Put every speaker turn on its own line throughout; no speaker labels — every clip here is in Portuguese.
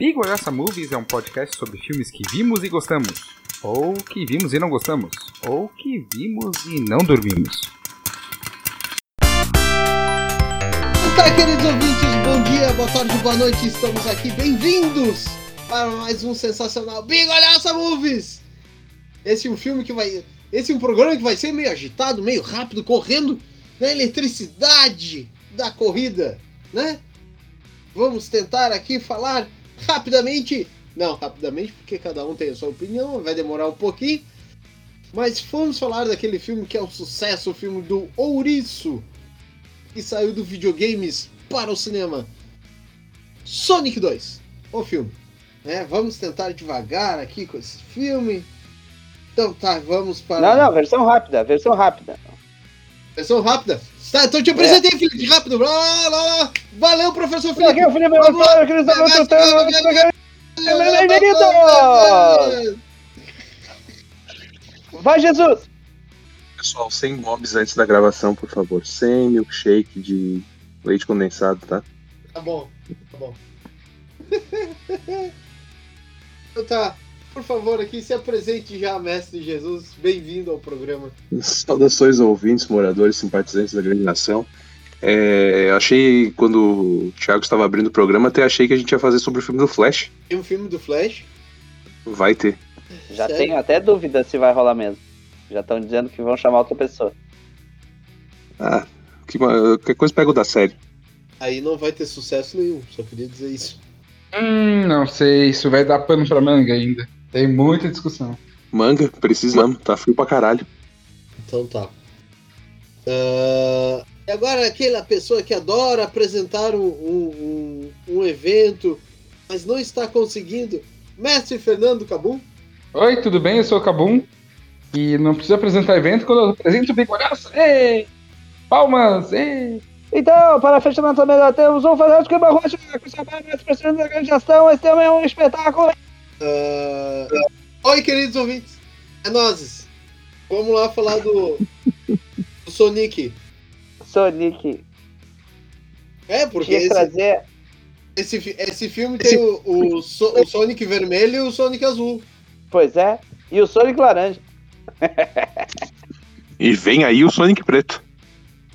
Bigorassa Movies é um podcast sobre filmes que vimos e gostamos, ou que vimos e não gostamos, ou que vimos e não dormimos.
Tá, queridos ouvintes, bom dia, boa tarde, boa noite, estamos aqui, bem-vindos para mais um sensacional Bigorassa Movies! Esse é um filme que vai. Esse é um programa que vai ser meio agitado, meio rápido, correndo na eletricidade da corrida, né? Vamos tentar aqui falar rapidamente. Não, rapidamente, porque cada um tem a sua opinião, vai demorar um pouquinho. Mas vamos falar daquele filme que é um sucesso, o filme do Ouriço, que saiu do videogames para o cinema. Sonic 2, o filme. É, vamos tentar devagar aqui com esse filme. Então tá, vamos para.
Não, não, versão rápida, versão rápida.
Versão rápida. Tá, então te apresentei, Felipe, rápido. Lá, lá, lá. Valeu, professor
Aqui é
Felipe.
o Felipe eles estão Bem-vindos! Vai, Jesus!
Pessoal, sem mobs antes da gravação, por favor. Sem milkshake de leite condensado, tá?
Tá bom, tá bom. Então tá, por favor, aqui se apresente já, mestre Jesus. Bem-vindo ao programa.
Saudações ouvintes, moradores, simpatizantes da grande nação. É, achei, quando o Thiago estava abrindo o programa, até achei que a gente ia fazer sobre o filme do Flash.
Tem um filme do Flash.
Vai ter.
Já
Sério?
tenho até dúvida se vai rolar mesmo. Já estão dizendo que vão chamar outra pessoa.
Ah, que, qualquer coisa pega o da série.
Aí não vai ter sucesso nenhum, só queria dizer isso.
Hum, não sei, isso vai dar pano pra manga ainda. Tem muita discussão.
Manga, precisamos, tá frio pra caralho.
Então tá. E agora aquela pessoa que adora apresentar um, um, um, evento, mas não está conseguindo. Mestre Fernando Cabum.
Oi, tudo bem? Eu sou o Cabum. E não preciso apresentar evento quando eu apresento o Bigorassa. Ei! Palmas! Ei!
Então, para fechamento da melhor, temos um fantástico Rocha com seu pai mais presente da grande gestão. Esse também é um espetáculo.
Ah, Oi, queridos ouvintes. É nozes. Vamos lá falar do, do Sonic.
Sonic.
É, porque esse,
trazer.
esse, esse filme tem o, o, So- o Sonic vermelho e o Sonic azul.
Pois é. E o Sonic laranja.
E vem aí o Sonic preto.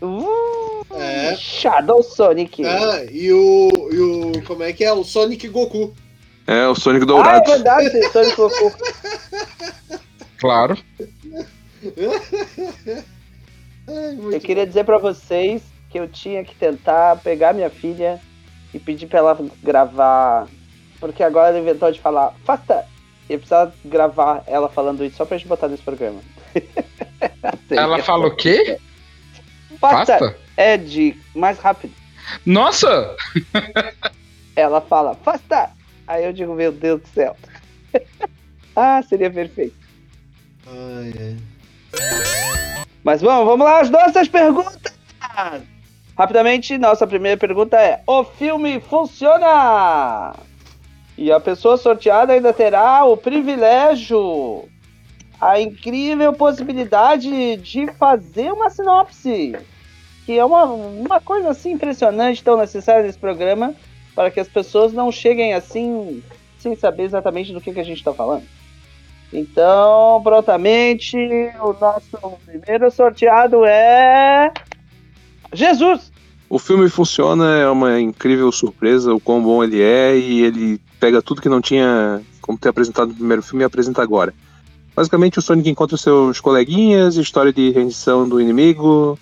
Uh,
É.
Shadow Sonic.
Ah, e o, e o. Como é que é? O Sonic Goku.
É, o Sonic
Ah, é
dourado.
verdade, Sonic Goku.
Claro.
Eu queria dizer pra vocês que eu tinha que tentar pegar minha filha e pedir pra ela gravar. Porque agora ela inventou de falar, faça! E eu precisava gravar ela falando isso só pra gente botar nesse programa.
Ela fala o quê?
Faça!
Pasta?
É de mais rápido.
Nossa!
Ela fala, faça! Aí eu digo, meu Deus do céu. ah, seria perfeito.
Ai, ai.
Mas vamos, vamos lá, as nossas perguntas! Rapidamente, nossa primeira pergunta é: O filme funciona? E a pessoa sorteada ainda terá o privilégio, a incrível possibilidade de fazer uma sinopse, que é uma, uma coisa assim impressionante, tão necessária nesse programa, para que as pessoas não cheguem assim, sem saber exatamente do que, que a gente está falando. Então, prontamente, o nosso primeiro sorteado é. Jesus!
O filme funciona, é uma incrível surpresa, o quão bom ele é, e ele pega tudo que não tinha como ter apresentado no primeiro filme e apresenta agora. Basicamente, o Sonic encontra seus coleguinhas, história de rendição do inimigo,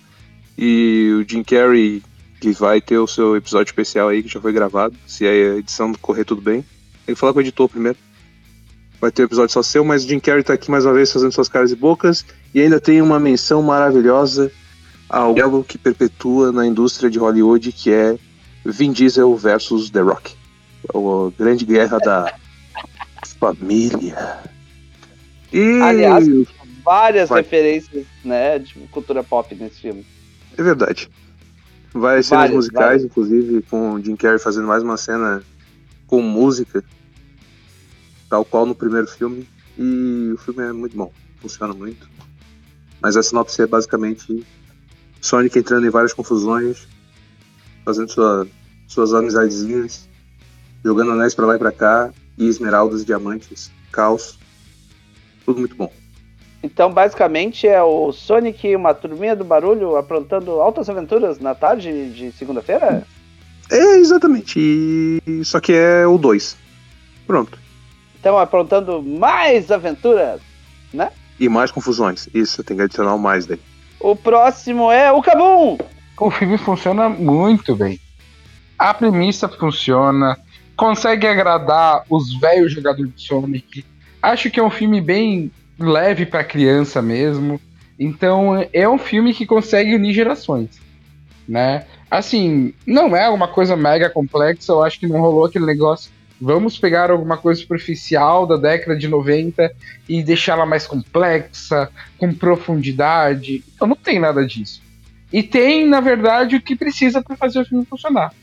e o Jim Carrey, que vai ter o seu episódio especial aí, que já foi gravado, se a edição correr tudo bem. Tem que falar com o editor primeiro. Vai ter o episódio só seu, mas o Jim Carrey tá aqui mais uma vez fazendo suas caras e bocas, e ainda tem uma menção maravilhosa ao elo que perpetua na indústria de Hollywood, que é Vin Diesel versus The Rock. É a grande guerra da família. E
Aliás, várias
Vai.
referências, né, de cultura pop nesse filme.
é verdade. Várias cenas
Várias,
musicais,
várias.
inclusive, com o Jim Carrey fazendo mais uma cena com música, tal qual no primeiro filme. E o filme é muito bom, funciona muito. Mas a sinopse é basicamente Sonic entrando em várias confusões, fazendo sua- suas amizadezinhas jogando anéis pra lá e pra cá, e esmeraldas, diamantes, caos. Tudo muito bom.
Então, basicamente, é o Sonic e uma turminha do barulho aprontando altas aventuras na tarde de segunda-feira?
É, exatamente. E... Só que é o 2. Pronto.
Então, aprontando mais aventuras, né?
E mais confusões. Isso, tem que adicionar o mais daí.
O próximo é o Kabum!
O filme funciona muito bem. A premissa funciona, consegue agradar os velhos jogadores de Sonic. Acho que é um filme bem leve para criança mesmo. Então é um filme que consegue unir gerações, né? Assim, não é uma coisa mega complexa, eu acho que não rolou aquele negócio. Vamos pegar alguma coisa superficial da década de 90 e deixá-la mais complexa, com profundidade. Então não tem nada disso. E tem, na verdade, o que precisa para fazer o filme funcionar.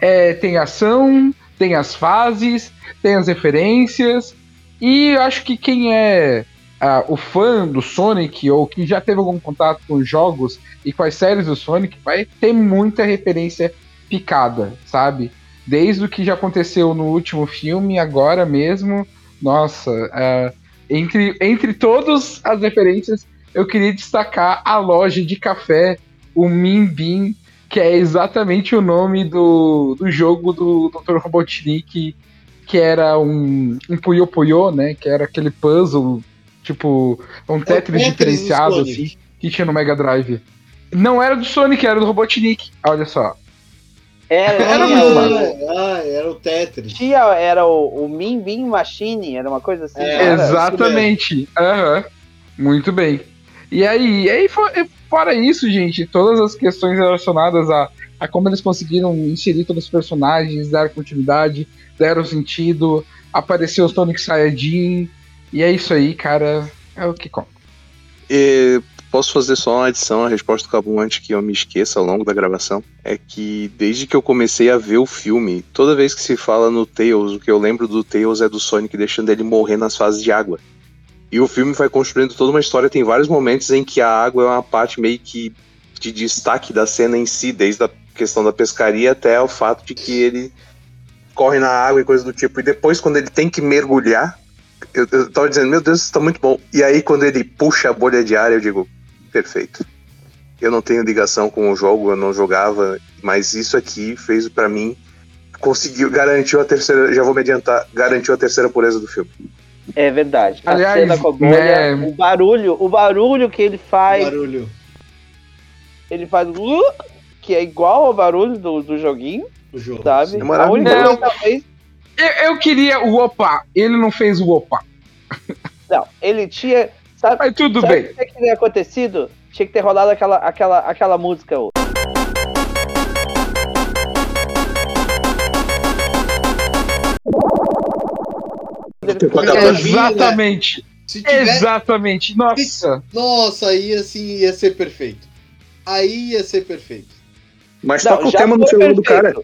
É, tem ação, tem as fases, tem as referências. E eu acho que quem é uh, o fã do Sonic ou que já teve algum contato com os jogos e com as séries do Sonic vai ter muita referência picada, sabe? Desde o que já aconteceu no último filme, agora mesmo. Nossa, uh, entre, entre todas as referências, eu queria destacar a loja de café, o Min Bean, que é exatamente o nome do, do jogo do Dr. Robotnik, que era um, um Puyo Puyo, né? Que era aquele puzzle Tipo, um é Tetris, Tetris diferenciado, assim, que tinha no Mega Drive. Não era do Sonic, era do Robotnik. Olha só.
Era, era, muito ah, era o Tetris.
Tinha, era o, o Min Bean Machine, era uma coisa assim. É,
exatamente. Aham. Uhum. Muito bem. E aí, aí, fora isso, gente, todas as questões relacionadas a, a como eles conseguiram inserir todos os personagens, dar continuidade, deram sentido, apareceu o Sonic Saiyajin, e é isso aí, cara. É o que conta.
E posso fazer só uma adição à resposta do Cabum antes que eu me esqueça ao longo da gravação? É que desde que eu comecei a ver o filme, toda vez que se fala no Tails, o que eu lembro do Tails é do Sonic deixando ele morrer nas fases de água. E o filme vai construindo toda uma história, tem vários momentos em que a água é uma parte meio que de destaque da cena em si, desde a questão da pescaria até o fato de que ele corre na água e coisa do tipo. E depois, quando ele tem que mergulhar, eu, eu tava dizendo, meu Deus, isso tá muito bom. E aí, quando ele puxa a bolha de ar, eu digo, perfeito. Eu não tenho ligação com o jogo, eu não jogava, mas isso aqui fez para mim, conseguiu, garantiu a terceira, já vou me adiantar, garantiu a terceira pureza do filme.
É verdade. A Aliás, cena com a bolha, né? o barulho, o barulho que ele faz.
Barulho.
Ele faz uh, que é igual ao barulho do, do joguinho.
O jogo.
Sabe?
É a única
coisa talvez eu, eu, queria o opa, ele não fez o opa.
Não, ele tinha. Sabe,
Mas tudo
sabe
bem.
O que teria acontecido? Tinha que ter rolado aquela, aquela, aquela música. Ó.
Exatamente. Tiver... Exatamente. Nossa.
Nossa, aí assim ia ser perfeito. Aí ia ser perfeito.
Mas tá com o tema no celular do cara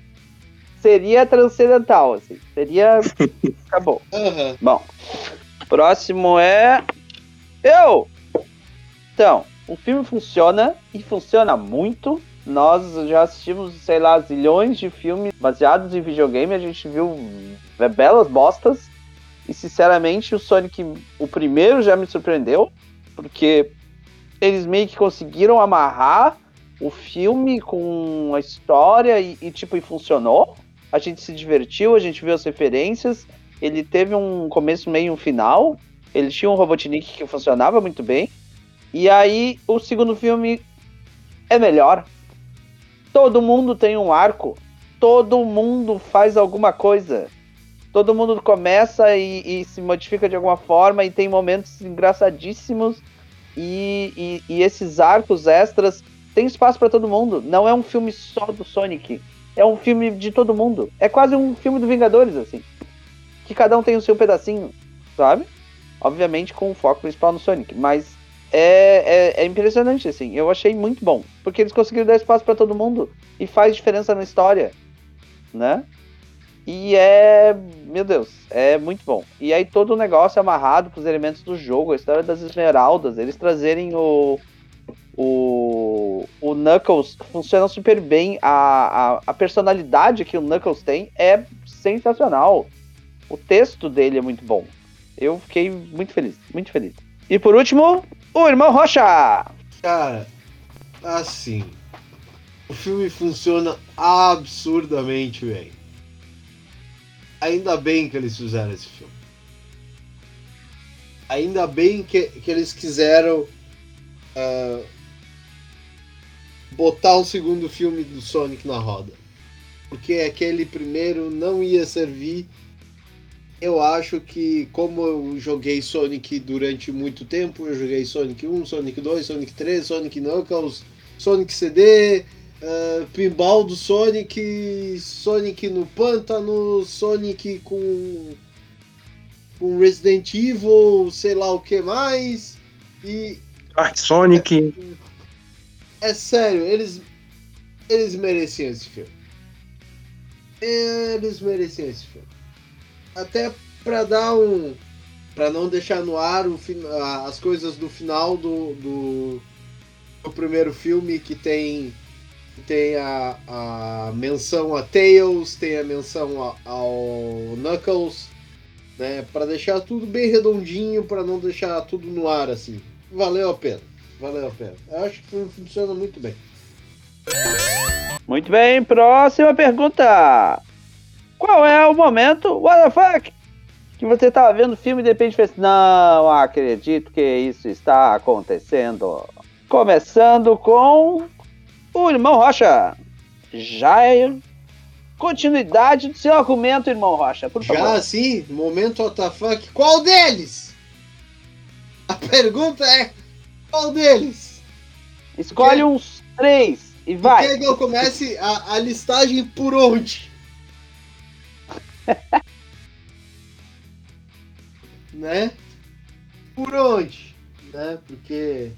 seria transcendental, assim. Seria. Acabou.
Uhum.
Bom. Próximo é. Eu! Então, o filme funciona e funciona muito. Nós já assistimos, sei lá, zilhões de filmes baseados em videogame. A gente viu belas bostas. E sinceramente, o Sonic, o primeiro já me surpreendeu. Porque eles meio que conseguiram amarrar o filme com a história e, e, tipo, e funcionou a gente se divertiu, a gente viu as referências. Ele teve um começo, meio e um final. Ele tinha um Robotnik que funcionava muito bem. E aí o segundo filme é melhor. Todo mundo tem um arco. Todo mundo faz alguma coisa. Todo mundo começa e, e se modifica de alguma forma e tem momentos engraçadíssimos. E, e, e esses arcos extras tem espaço para todo mundo. Não é um filme só do Sonic é um filme de todo mundo. É quase um filme do Vingadores, assim. Que cada um tem o seu pedacinho, sabe? Obviamente com o foco principal no Sonic. Mas é, é, é impressionante, assim. Eu achei muito bom. Porque eles conseguiram dar espaço para todo mundo. E faz diferença na história, né? E é. Meu Deus, é muito bom. E aí todo o negócio é amarrado com os elementos do jogo, a história das esmeraldas, eles trazerem o, o, o Knuckles funciona super bem. A, a, a, personalidade que o Knuckles tem é sensacional. O texto dele é muito bom. Eu fiquei muito feliz, muito feliz. E por último, o irmão Rocha.
Cara, assim. O filme funciona absurdamente bem. Ainda bem que eles fizeram esse filme. Ainda bem que, que eles quiseram uh, botar o segundo filme do Sonic na roda. Porque aquele primeiro não ia servir. Eu acho que, como eu joguei Sonic durante muito tempo, eu joguei Sonic 1, Sonic 2, Sonic 3, Sonic Knuckles, Sonic CD, uh, Pinball do Sonic, Sonic no pântano, Sonic com, com Resident Evil, sei lá o que mais. E.
Art Sonic.
É, é sério, eles. Eles mereciam esse filme. Eles mereciam esse filme. Até pra dar um. Pra não deixar no ar o, as coisas do final do, do, do primeiro filme que tem tem a, a menção a Tails, tem a menção a, ao Knuckles, né? Para deixar tudo bem redondinho, para não deixar tudo no ar assim. Valeu a pena, valeu a pena. Eu acho que funciona muito bem.
Muito bem, próxima pergunta. Qual é o momento, what the fuck, que você estava vendo o filme e de repente fez, não acredito que isso está acontecendo. Começando com o irmão Rocha. Já é continuidade do seu argumento, irmão Rocha, por favor.
Já sim, momento WTF. Qual deles? A pergunta é: qual deles?
Escolhe Porque... uns três e vai.
Quer que eu comece a, a listagem por onde? né? Por onde? Né? Porque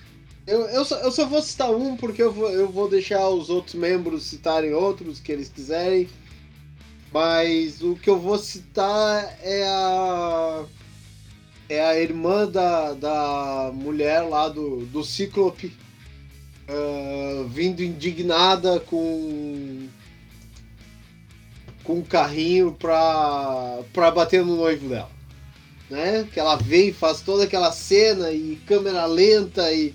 eu, eu, só, eu só vou citar um porque eu vou, eu vou deixar os outros membros citarem outros que eles quiserem. Mas o que eu vou citar é a. É a irmã da, da mulher lá do, do Cíclope. Uh, vindo indignada com. Com um carrinho pra, pra bater no noivo dela. Né? Que ela vem e faz toda aquela cena e câmera lenta e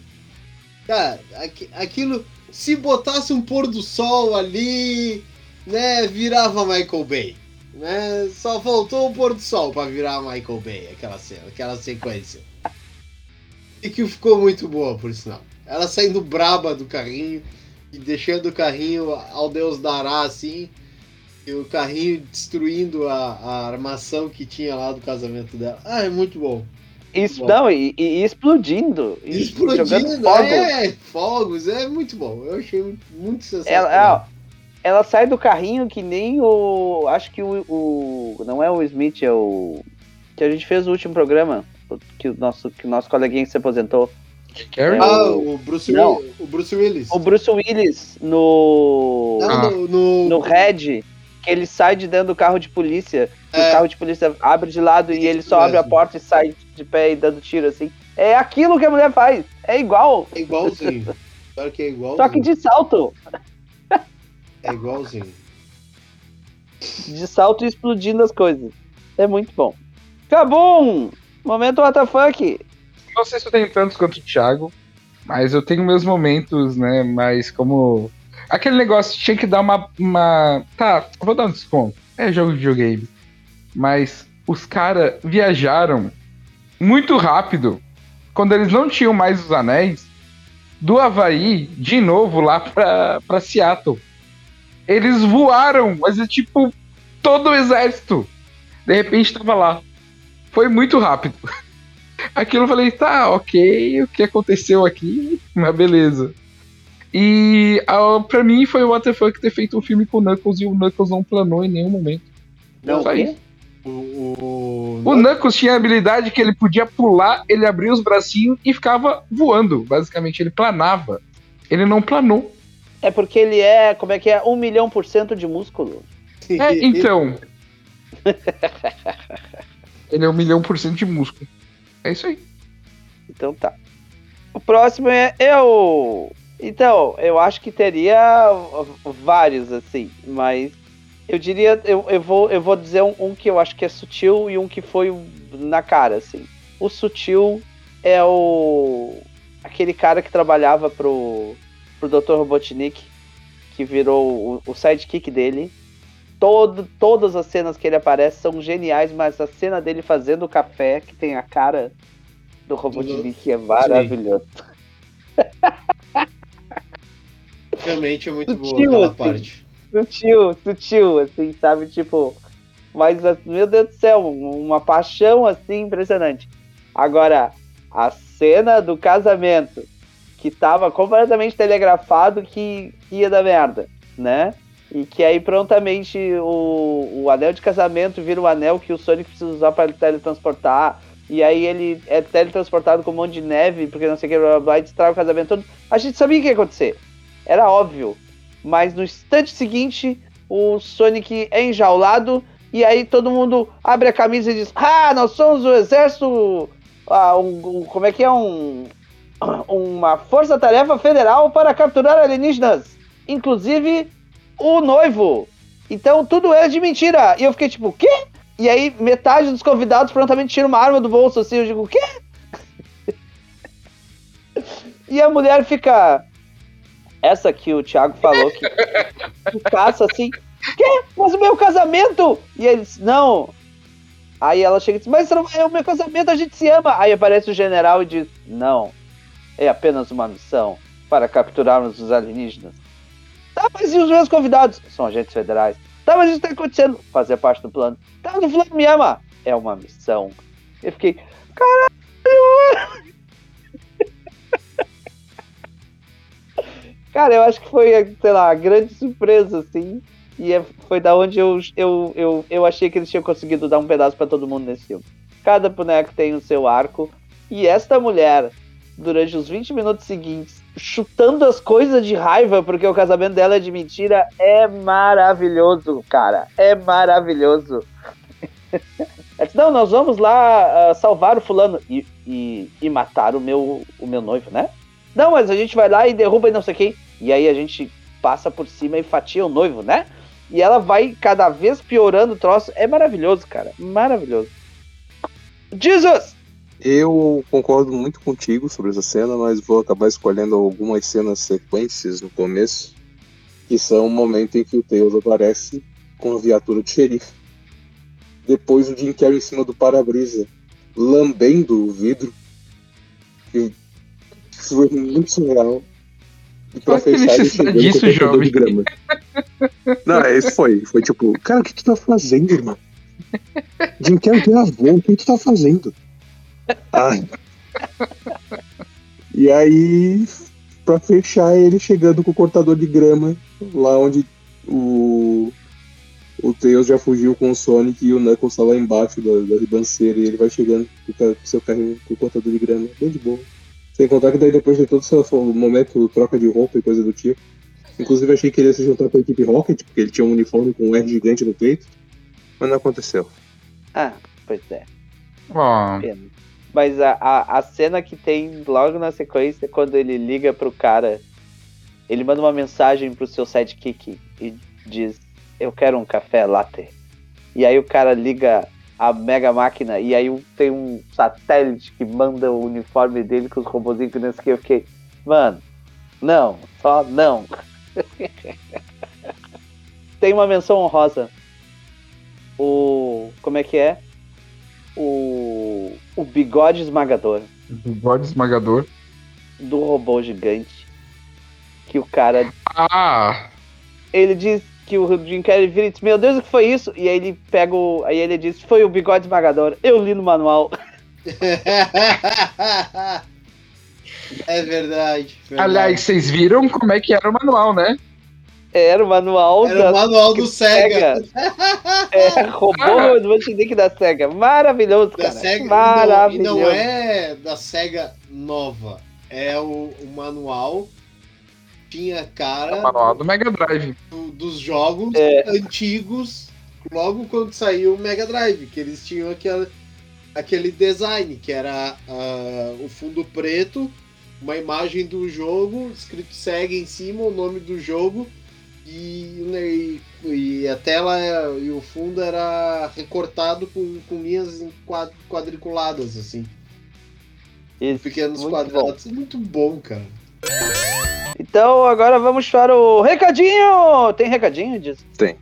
Cara, aqu aquilo, se botasse um pôr do sol ali, né, virava Michael Bay. Né? Só faltou o pôr do sol para virar Michael Bay, aquela cena, aquela sequência. E que ficou muito boa, por sinal. Ela saindo braba do carrinho e deixando o carrinho ao Deus dará assim. E o carrinho destruindo a, a armação que tinha lá do casamento dela. Ah, é muito bom.
Isso, não, e, e, explodindo.
Explodindo, jogando fogos. É, fogos, é muito bom. Eu achei muito, muito sensacional. Ela,
ela sai do carrinho que nem o. Acho que o, o. Não é o Smith, é o. Que a gente fez o último programa. Que o nosso, que o nosso coleguinha se aposentou.
É ah, o, o, Bruce não, Willis, o Bruce Willis.
O Bruce Willis no.
Não, ah. no, no,
no Red que ele sai de dentro do carro de polícia. É. O carro de polícia abre de lado e ele só abre a porta e sai de pé e dando tiro assim. É aquilo que a mulher faz. É igual.
É igualzinho. Só que é igualzinho.
Só que de salto.
É igualzinho.
De salto e explodindo as coisas. É muito bom. Acabou! Momento WTF.
Não sei se eu tenho tantos quanto o Thiago, mas eu tenho meus momentos, né? Mas como Aquele negócio tinha que dar uma. uma... Tá, vou dar um desconto. É jogo de videogame. Mas os caras viajaram muito rápido quando eles não tinham mais os anéis do Havaí de novo lá pra, pra Seattle. Eles voaram, mas é tipo todo o exército. De repente tava lá. Foi muito rápido. Aquilo eu falei, tá, ok, o que aconteceu aqui? Mas beleza. E uh, pra mim foi o WTF ter feito um filme com o Knuckles e o Knuckles não planou em nenhum momento.
Não, Só
isso. O, o, o Knuckles tinha a habilidade que ele podia pular, ele abria os bracinhos e ficava voando. Basicamente, ele planava. Ele não planou.
É porque ele é, como é que é? Um milhão por cento de músculo.
É, então. ele é um milhão por cento de músculo. É isso aí.
Então tá. O próximo é eu. Então, eu acho que teria vários, assim, mas Eu diria, eu, eu, vou, eu vou dizer um, um que eu acho que é sutil e um que foi na cara, assim. O sutil é o. aquele cara que trabalhava pro, pro Dr. Robotnik, que virou o, o sidekick dele. Todo, todas as cenas que ele aparece são geniais, mas a cena dele fazendo o café, que tem a cara do Robotnik, é maravilhoso.
Realmente é muito boa
Sutil,
aquela
assim.
parte.
Sutil, sutil, assim, sabe? Tipo, mas, meu Deus do céu, uma paixão assim impressionante. Agora, a cena do casamento, que tava completamente telegrafado que ia dar merda, né? E que aí prontamente o, o anel de casamento vira o anel que o Sonic precisa usar para teletransportar. E aí ele é teletransportado com um monte de neve, porque não sei o que, blá, blá, blá, e destrói o casamento todo. A gente sabia o que ia acontecer. Era óbvio. Mas no instante seguinte, o Sonic é enjaulado. E aí todo mundo abre a camisa e diz: Ah, nós somos o exército. ah, um- um- como é que é? Um, uma força-tarefa federal para capturar alienígenas. Inclusive o noivo. Então tudo é de mentira. E eu fiquei tipo, o quê? E aí metade dos convidados prontamente tira uma arma do bolso assim. Eu digo, o quê? e a mulher fica. Essa que o Thiago falou que, caça assim. Quê? Mas o meu casamento! E ele disse, não. Aí ela chega e diz, mas é o meu casamento, a gente se ama. Aí aparece o general e diz, não. É apenas uma missão para capturarmos os alienígenas. Tá, mas e os meus convidados? São agentes federais. Tá, mas isso tá acontecendo. Fazer parte do plano. Tá, o fulano me ama. É uma missão. Eu fiquei, caralho! Cara, eu acho que foi, sei lá, a grande surpresa, assim. E é- foi da onde eu, eu, eu, eu achei que eles tinham conseguido dar um pedaço pra todo mundo nesse filme. Cada boneco tem o seu arco. E esta mulher, durante os 20 minutos seguintes, chutando as coisas de raiva, porque o casamento dela é de mentira, é maravilhoso, cara. É maravilhoso. Disse, não, nós vamos lá ah, salvar o fulano e, e, e matar o meu, o meu noivo, né? Não, mas a gente vai lá e derruba e não sei quem. E aí a gente passa por cima e fatia o noivo, né? E ela vai cada vez piorando o troço. É maravilhoso, cara. Maravilhoso. Jesus!
Eu concordo muito contigo sobre essa cena, mas vou acabar escolhendo algumas cenas sequências no começo, que são o momento em que o Tails aparece com a viatura de xerife. Depois o Jim Carrey em cima do para-brisa, lambendo o vidro. E foi muito surreal. E pra
Qual
fechar, ele o
disso, jovem?
de grama. Não, esse foi. Foi tipo, cara, o que, que tu tá fazendo, irmão? Jim Carrey gravou, o que tu tá fazendo? Ai. E aí, pra fechar, ele chegando com o cortador de grama, lá onde o, o Tails já fugiu com o Sonic e o Knuckles tá lá embaixo da, da ribanceira e ele vai chegando com o seu carrinho com o cortador de grama, bem de boa. Sem contar que daí depois de todo esse momento, troca de roupa e coisa do tipo. Inclusive achei que ele ia se juntar com a equipe Rocket, porque ele tinha um uniforme com um R gigante no peito. Mas não aconteceu.
Ah, pois é. Pena. Mas a, a, a cena que tem logo na sequência, quando ele liga pro cara, ele manda uma mensagem pro seu sidekick e diz: Eu quero um café latte. E aí o cara liga a mega máquina e aí tem um satélite que manda o uniforme dele com os robôzinhos que não sei o que. Eu fiquei, mano, não, só não. tem uma menção honrosa. O. Como é que é? o, o bigode esmagador
bigode esmagador.
do robô gigante. Que o cara.
Ah,
Ele diz que o Jim Carrey vira e diz: Meu Deus, o que foi isso? E aí ele pega o. Aí ele diz: Foi o bigode esmagador. Eu li no manual.
é verdade. verdade.
aliás, vocês viram como é que era o manual, né?
Era o manual
Era
da
o manual do Sega.
É, robô do Manchinique da SEGA. Maravilhoso,
Da
cara.
Sega.
Maravilhoso.
não, e não é da Sega nova. É o, o manual. Tinha cara
O manual do Mega Drive.
do- dos jogos
É.
antigos, logo quando saiu o Mega Drive, que eles tinham aquele, aquele design, que era ah, o fundo preto, uma imagem do jogo, escrito Sega em cima, o nome do jogo, e, e, e a tela e o fundo era recortado com, com linhas em quad- quadriculadas, assim.
Isso,
Pequenos
muito
quadrados. Muito bom, cara.
Então agora vamos para o recadinho! Tem recadinho disso?
Tem.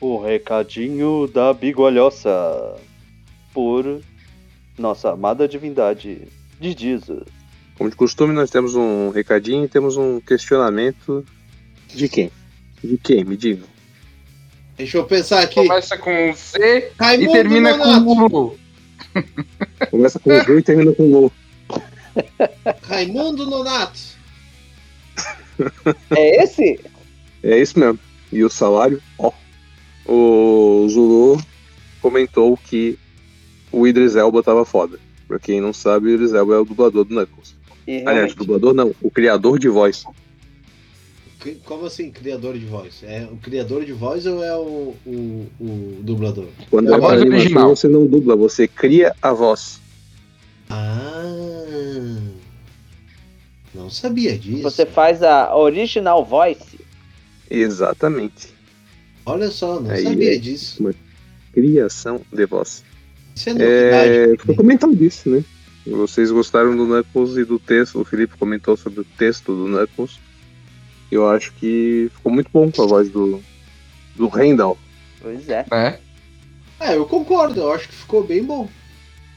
O recadinho da bigolhoça. Por nossa amada divindade de Jesus.
Como de costume, nós temos um recadinho e temos um questionamento. De quem? De quem? Me diga.
Deixa eu pensar aqui.
Começa com Z e
Raimundo
termina
Nonato.
com Lu.
Começa com Z e termina com Lou.
Raimundo Nonato.
É esse?
É isso mesmo. E o salário? Ó. O Zulu comentou que o Idris Elba tava foda. Pra quem não sabe, o Idris Elba é o dublador do Knuckles.
E
Aliás,
realmente,
dublador não, o criador de voz.
Como assim, criador de voz? É o criador de voz ou é o, o, o dublador?
Quando
É a
é
voz
animação,
original.
você não dubla, você cria a voz.
Ah. Não sabia disso.
você faz a original voice.
Exatamente.
Olha só, não
Aí,
sabia
é.
disso.
Criação de voz.
Isso é novidade.
É, foi comentado isso, né? Vocês gostaram do Knuckles e do texto. O Felipe comentou sobre o texto do Knuckles. Eu acho que ficou muito bom com a voz do, do Randall.
Pois é.
né?
É, eu concordo, eu acho que ficou bem bom.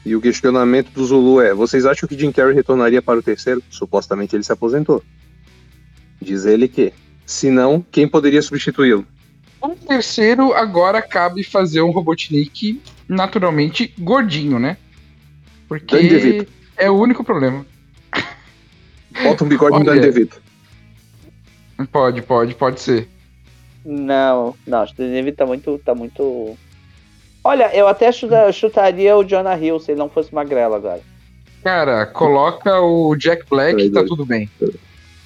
E o questionamento do Zulu é: vocês acham que Jim Carrey retornaria para o terceiro? Supostamente ele se aposentou. Diz ele que, se não, quem poderia substituí-lo?
O terceiro, agora cabe fazer um Robotnik naturalmente gordinho, né?
Danny
Porque
DeVito.
é o único problema.
Bota um bigode no. Danny DeVito.
Pode, pode, pode ser.
Não, não, o David tá muito, tá muito. Olha, eu até chuta- chutaria o Jonah Hill se ele não fosse magrelo agora.
Cara, coloca o Jack Black e tá tudo bem.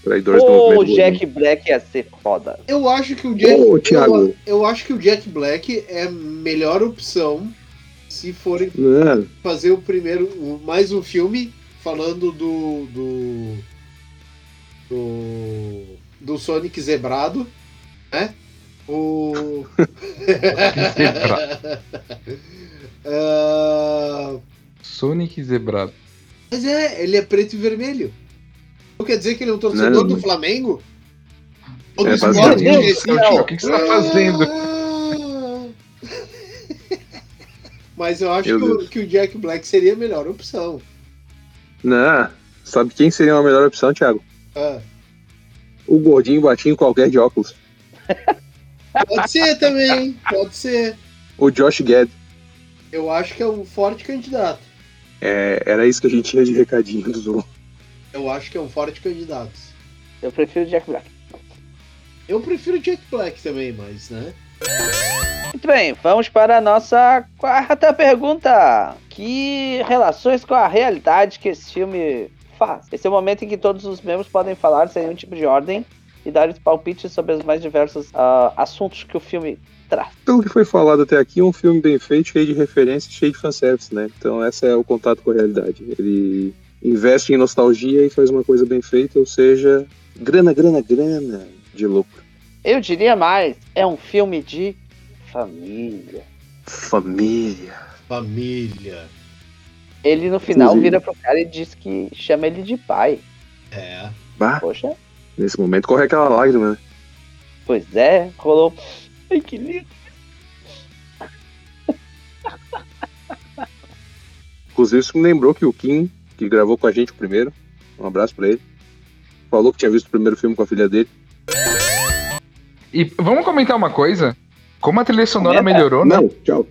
Traidores do
Pô, o Jack Black ia ser foda.
Eu acho que o Jack.
Ô, Thiago.
eu, eu acho que o Jack Black é a melhor opção se forem
Não,
fazer o primeiro. mais um filme falando do. do. do, do Sonic zebrado, né? O.
Zebrado.
Ah,
Sonic zebrado.
mas é, ele é preto e vermelho. Não quer dizer que ele é um torcedor
Não,
do Flamengo? Ou do
É,
esporte
do céu.
O que, que você tá fazendo?
Mas eu acho que o, que o Jack Black seria a melhor opção.
não. Sabe quem seria uma melhor opção, Thiago?
Ah,
O gordinho batinho qualquer de óculos.
pode ser também, pode ser.
O Josh Gad.
Eu acho que é um forte candidato.
É, era isso que a gente tinha de recadinho do.
Eu acho que é um forte candidato.
Eu prefiro o Jack Black.
Eu prefiro o Jack Black também, mas, né?
Muito bem, vamos para a nossa quarta pergunta. Que relações com a realidade que esse filme faz? Esse é o momento em que todos os membros podem falar sem nenhum tipo de ordem e dar os palpites sobre os mais diversos ah, assuntos que o filme traz.
Pelo que foi falado até aqui, é um filme bem feito, cheio de referências, cheio de fanservice, né? Então esse é o contato com a realidade. Ele investe em nostalgia e faz uma coisa bem feita, ou seja, grana, grana, grana de lucro.
Eu diria mais, é um filme de família.
Família.
Família.
Ele no final
Inclusive.
vira pro cara e diz que chama ele de pai.
É.
Bah,
Poxa,
nesse momento corre aquela lágrima, né?
pois é, rolou. Ai, que lindo.
Inclusive, isso me lembrou que o Kim, que gravou com a gente o primeiro, um abraço pra ele, falou que tinha visto o primeiro filme com a filha dele.
E vamos comentar uma coisa? Como a trilha sonora
Comenta.
melhorou, né?
Não, tchau.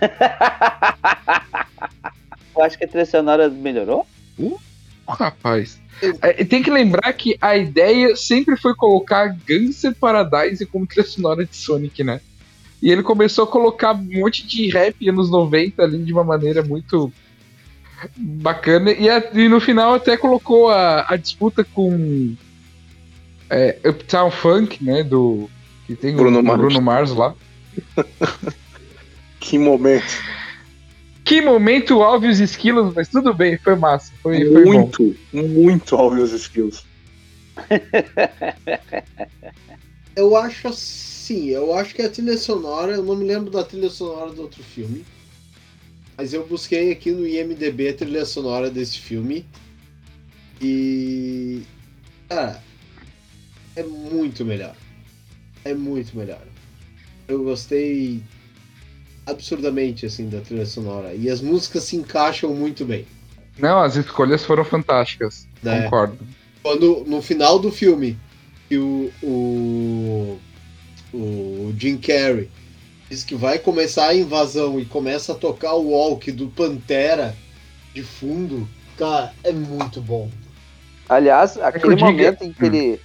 Eu acho que a trilha sonora melhorou.
Rapaz. É, tem que lembrar que a ideia sempre foi colocar Gangster Paradise como trilha sonora de Sonic, né? E ele começou a colocar um monte de rap anos 90 ali de uma maneira muito bacana. E, a- e no final até colocou a, a disputa com é, Uptown Funk, né? Do. Que tem
Bruno
o
Mars.
Bruno Mars lá.
Que momento.
Que momento óbvios esquilos, mas tudo bem, foi massa. Foi, foi bom.
muito, muito óbvios skills.
eu acho assim, eu acho que a trilha sonora, eu não me lembro da trilha sonora do outro filme. Mas eu busquei aqui no IMDB a trilha sonora desse filme. E. Cara, é muito melhor. É muito melhor. Eu gostei absurdamente assim da trilha sonora. E as músicas se encaixam muito bem.
Não, as escolhas foram fantásticas. É. Concordo.
Quando no final do filme que o, o, o Jim Carrey diz que vai começar a invasão e começa a tocar o walk do Pantera de fundo, cara, é muito bom.
Aliás, é aquele momento em que ele.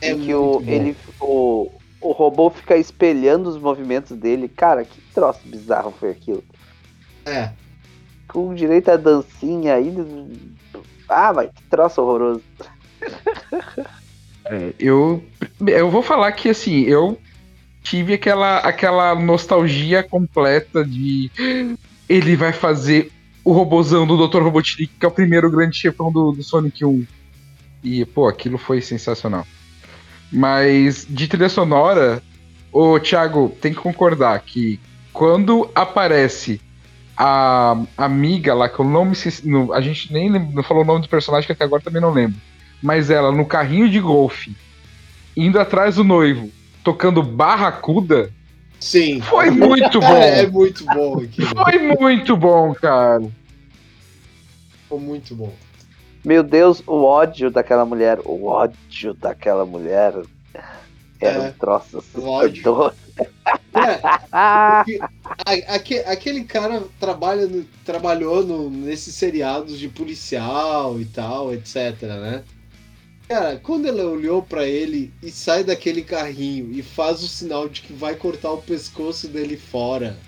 É em que o, ele, o, o robô fica espelhando os movimentos dele. Cara, que troço bizarro foi aquilo.
É.
Com direito a dancinha ainda. Ah, mas que troço horroroso.
É, eu, eu vou falar que assim, eu tive aquela, aquela nostalgia completa de ele vai fazer o robozão do Dr. Robotnik, que é o primeiro grande chefão do, do Sonic 1. E, pô, aquilo foi sensacional. Mas de trilha sonora, o Thiago tem que concordar que quando aparece a amiga lá, que eu não me no, a gente nem não falou o nome do personagem, que até agora também não lembro. Mas ela no carrinho de golfe, indo atrás do noivo, tocando Barracuda.
Sim.
Foi muito bom.
É, muito bom aquilo.
Foi muito bom, cara.
Foi muito bom.
Meu Deus, o ódio daquela mulher, o ódio daquela mulher era é, um troço assustador.
É, aquele cara trabalha no, trabalhou no, nesses seriados de policial e tal, etc, né? Cara, quando ela olhou para ele e sai daquele carrinho e faz o sinal de que vai cortar o pescoço dele fora,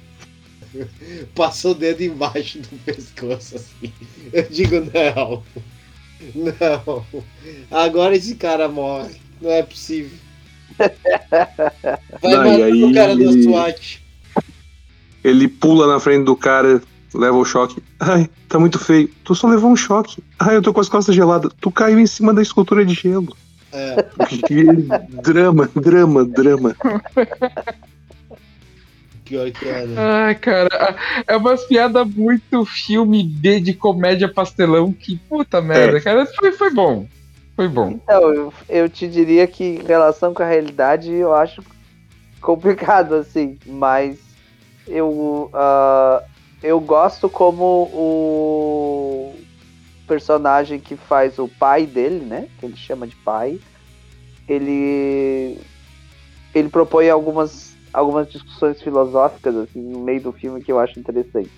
passou o dedo embaixo do pescoço assim. Eu digo, não. Não. Agora esse cara morre. Não é possível. Vai não, matar aí, o cara da SWAT.
Ele pula na frente do cara, leva o choque. Ai, tá muito feio. Tu só levou um choque. Ai, eu tô com as costas geladas. Tu caiu em cima da escultura de gelo.
É.
drama, drama, drama.
Pior que era.
Ai, cara, é umas piadas muito filme B de comédia pastelão que puta merda, é. cara. Foi, foi bom. Foi bom.
Então, eu, eu te diria que em relação com a realidade eu acho complicado, assim, mas eu, uh, eu gosto como o personagem que faz o pai dele, né? Que ele chama de pai. Ele ele propõe algumas algumas discussões filosóficas assim no meio do filme que eu acho interessante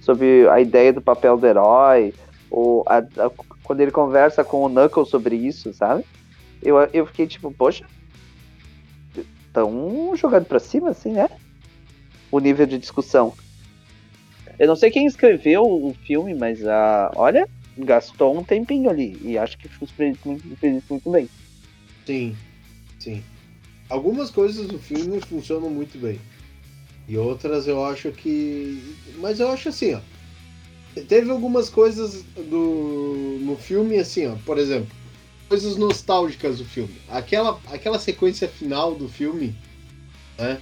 sobre a ideia do papel do herói ou a, a, quando ele conversa com o Knuckles sobre isso, sabe? Eu, eu fiquei tipo, poxa, tão jogando pra cima assim, né? O nível de discussão. Eu não sei quem escreveu o filme, mas uh, olha, gastou um tempinho ali e acho que fez muito, fez muito bem.
Sim, sim. Algumas coisas do filme funcionam muito bem. E outras eu acho que. Mas eu acho assim, ó. Teve algumas coisas do no filme, assim, ó. Por exemplo, coisas nostálgicas do filme. Aquela, aquela sequência final do filme, né?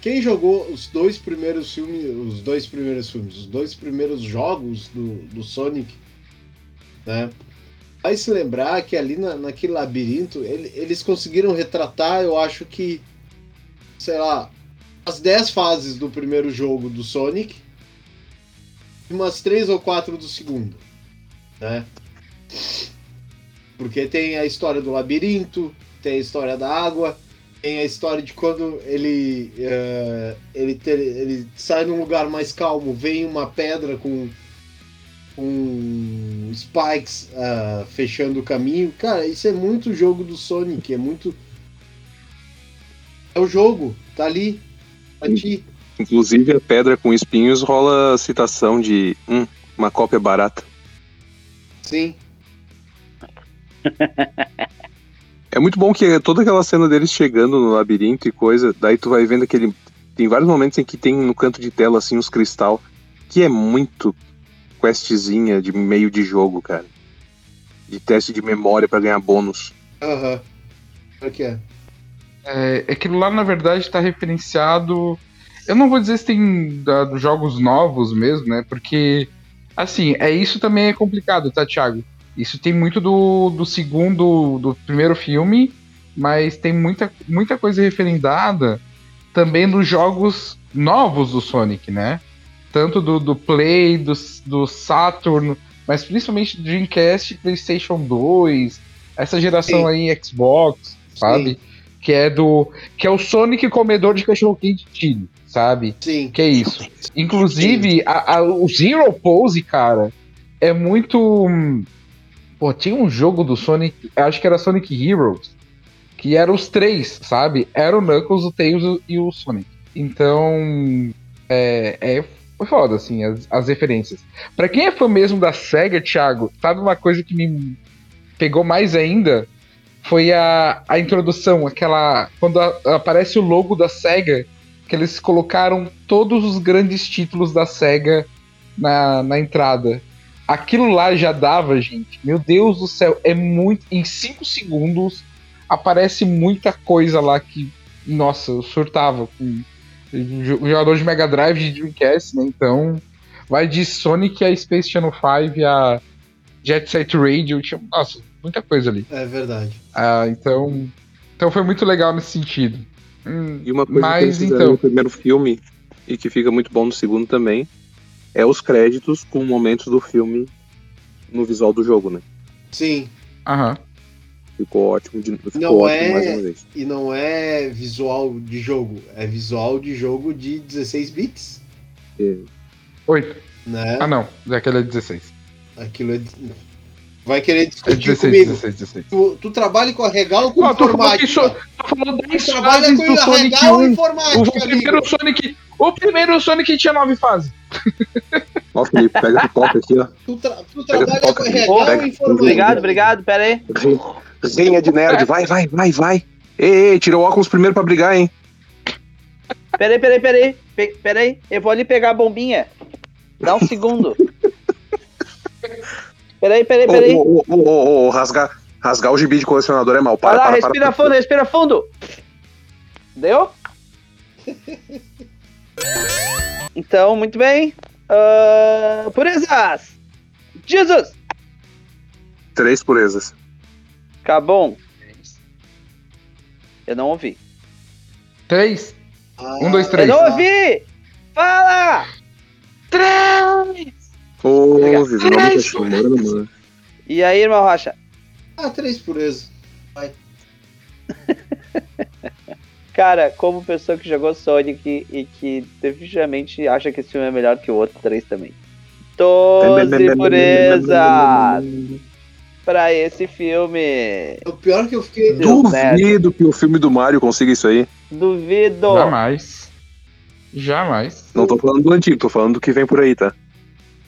Quem jogou os dois primeiros filmes, os dois primeiros filmes, os dois primeiros jogos do, do Sonic, né? Vai se lembrar que ali na, naquele labirinto ele, eles conseguiram retratar, eu acho que, sei lá, as 10 fases do primeiro jogo do Sonic e umas 3 ou 4 do segundo, né? Porque tem a história do labirinto, tem a história da água, tem a história de quando ele, uh, ele, ter, ele sai num lugar mais calmo, vem uma pedra com com spikes uh, fechando o caminho. Cara, isso é muito jogo do Sonic, é muito. É o jogo, tá ali, pra ti.
Inclusive a pedra com espinhos rola a citação de hum, uma cópia barata.
Sim.
é muito bom que toda aquela cena deles chegando no labirinto e coisa, daí tu vai vendo que ele tem vários momentos em que tem no canto de tela assim uns cristal, que é muito questzinha de meio de jogo, cara. de teste de memória pra ganhar bônus.
Aham. Por que é?
É, aquilo lá, na verdade, está referenciado. Eu não vou dizer se tem da- dos jogos novos mesmo, né? Porque, assim, é isso também é complicado, tá, Thiago? Isso tem muito do, do segundo, do primeiro filme, mas tem muita, muita coisa referendada também dos jogos novos do Sonic, né? Tanto do, do Play, do, do Saturn, mas principalmente do Dreamcast, PlayStation 2, essa geração
Sim.
aí Xbox, sabe? Que é do. Que é o Sonic comedor de cachorro quente Chile, sabe?
Sim.
Que é isso. Inclusive, a- a- o Zero Pose, cara, é muito. Pô, tinha um jogo do Sonic, acho que era Sonic Heroes, que eram os três, sabe? Era o Knuckles, o Tails e o Sonic. Então, é, é foi foda, assim, as, as referências. Pra quem é fã mesmo da SEGA, Thiago, sabe uma coisa que me pegou mais ainda? Foi a, a introdução, aquela. Quando a- aparece o logo da SEGA, que eles colocaram todos os grandes títulos da SEGA na, na entrada. Aquilo lá já dava, gente. Meu Deus do céu, é muito. Em 5 segundos aparece muita coisa lá que. Nossa, eu surtava com jogador de Mega Drive de Dreamcast, né? Então. Vai de Sonic a Space Channel 5 a Jet Set Radio. Tinha, nossa, muita coisa ali.
É verdade.
Ah, então. Então foi muito legal nesse sentido. Hum,
E uma coisa que
Mas,
fizeram
então.
no primeiro filme, e que fica muito bom no segundo também, é os créditos com momentos do filme no visual do jogo, né?
Sim.
Aham.
Ficou ótimo, de, ficou
Não
ótimo
é-
mais uma vez.
E não é visual de jogo, é visual de jogo de 16 bits,
É,
Oito.
né?
Ah, não. Daquele é 16.
Aquilo é. Vai querer
É
discutir
16,
comigo.
16, 16.
Tu, tu trabalha com arregal ou com
que
informática?
isso- Tu falou 10
Tu trabalha
fases
com
do Sonic
arregal ou
1. O,
informática,
primeiro
amigo?
Sonic. O primeiro Sonic tinha 9 fases.
Ó, Felipe, pega a pipoca aqui, ó.
Tu, tra- tu trabalha
pipoca,
com
pega.
informática?
Obrigado, obrigado, pera aí.
Rinha de nerd, vai, vai, vai, vai. Ei, ei, tirou o óculos primeiro pra brigar, hein?
Pera aí, pera aí, pera aí. Pe- Pera aí, eu vou ali pegar a bombinha. Dá um segundo. Pera aí, pera aí,
Ô,
pera aí.
ô, ô, ô, ô, ô, rasgar, rasgar o gibi de colecionador é mal.
Vai
Para,
lá,
para,
respira
para.
fundo, respira fundo. Deu? Então, muito bem. Ah, purezas! Jesus!
Três purezas.
Cabum. Eu não ouvi.
3.
Ah,
Um, dois,
Eu
três.
não ouvi! Fala!
Me deixou, mora, mano.
E aí, irmão Rocha?
Ah, três purezas.
Cara, como pessoa que jogou Sonic e que definitivamente acha que esse filme é melhor que o outro, três também. 12 purezas pra esse filme.
O pior é que eu fiquei.
Duvido que o filme do Mario consiga isso aí.
Duvido.
Jamais. Jamais.
Não tô falando do antigo, tô falando do que vem por aí, tá?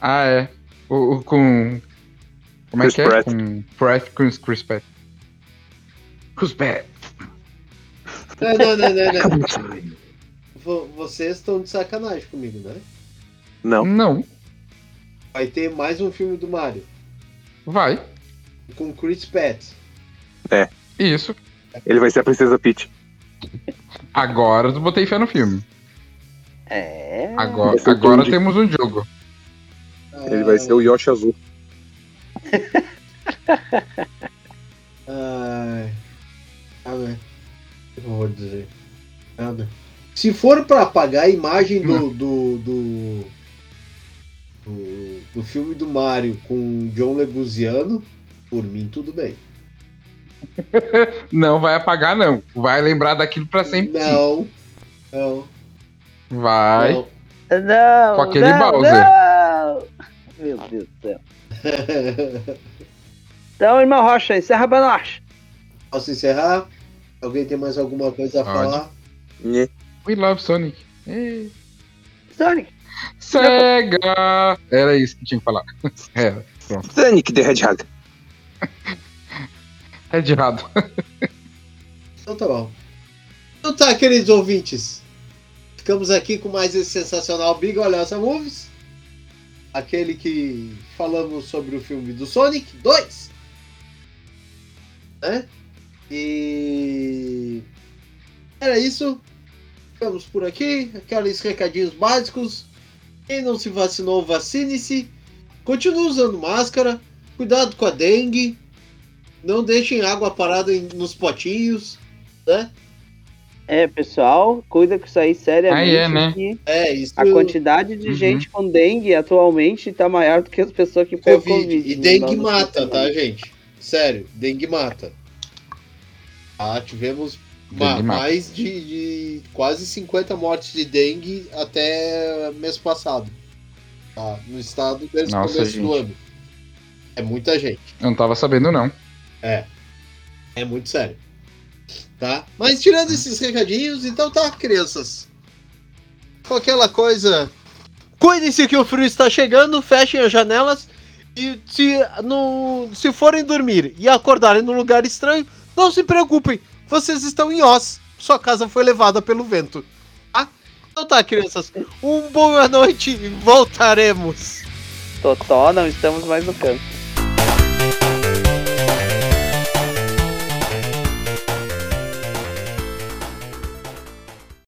Ah, é. O, o- com. Como é
Chris
que é?
Pratt.
Com Pratt com Chris Pratt. Chris Pratt.
Não, não, não, não, não. Vo- Vocês estão de sacanagem comigo, né?
Não.
Não,
Vai ter mais um filme do Mario
vai.
com Chris Pratt.
Isso.
Ele vai ser a Princesa Peach.
Agora eu botei fé no filme.
É.
Agora,
Vai ser o
agora temos um jogo.
Ele vai ser o Yoshi azul.
Ai. Nada. Eu vou dizer? Nada. Se for pra apagar a imagem do. do, do, do, do filme do Mario com John Leguizano, por mim tudo bem.
Não vai apagar, não. Vai lembrar daquilo pra sempre.
Não. Não.
Vai.
não.
Não,
Com aquele
não,
Bowser.
não. Meu Deus do céu. Então, irmão Rocha, encerra pra nós.
Posso encerrar? Alguém tem mais alguma coisa a
Pode.
falar?
Nhê.
We love Sonic. Eh.
Sonic.
Sega! Era isso que tinha que falar. Era. Pronto.
Sonic the Hedgehog.
É de errado.
Então tá bom. Então tá, queridos ouvintes. Ficamos aqui com mais esse sensacional Big Olhosa Movies. Aquele que falamos sobre o filme do Sonic 2. Né? E. Era isso. Ficamos por aqui. Aqueles recadinhos básicos. Quem não se vacinou, vacine-se. Continue usando máscara. Cuidado com a dengue. Não deixem água parada em- nos potinhos. Né?
É, pessoal, cuida com isso aí seriamente.
Aí é, né?
que
É, isso.
A quantidade de
Uhum.
gente com dengue atualmente tá maior do que as pessoas que pegam
Covid.
Covid.
E dengue mata,
sistema.
tá, gente? Sério, dengue mata. Ah, tivemos ma-
Dengue mata.
mais de, de quase 50 mortes de dengue até mês passado. Tá? No estado desde o começo do
gente.
ano. É muita gente.
Eu não tava sabendo, não.
É. É muito sério. Tá? Mas tirando esses recadinhos, então tá, crianças. Com aquela coisa. Cuidem-se que o frio está chegando, fechem as janelas. E se, no, se forem dormir e acordarem num lugar estranho, não se preocupem. Vocês estão em Oz. Sua casa foi levada pelo vento. Tá? Então tá, crianças. Um boa noite e voltaremos.
Totó, não estamos mais no campo.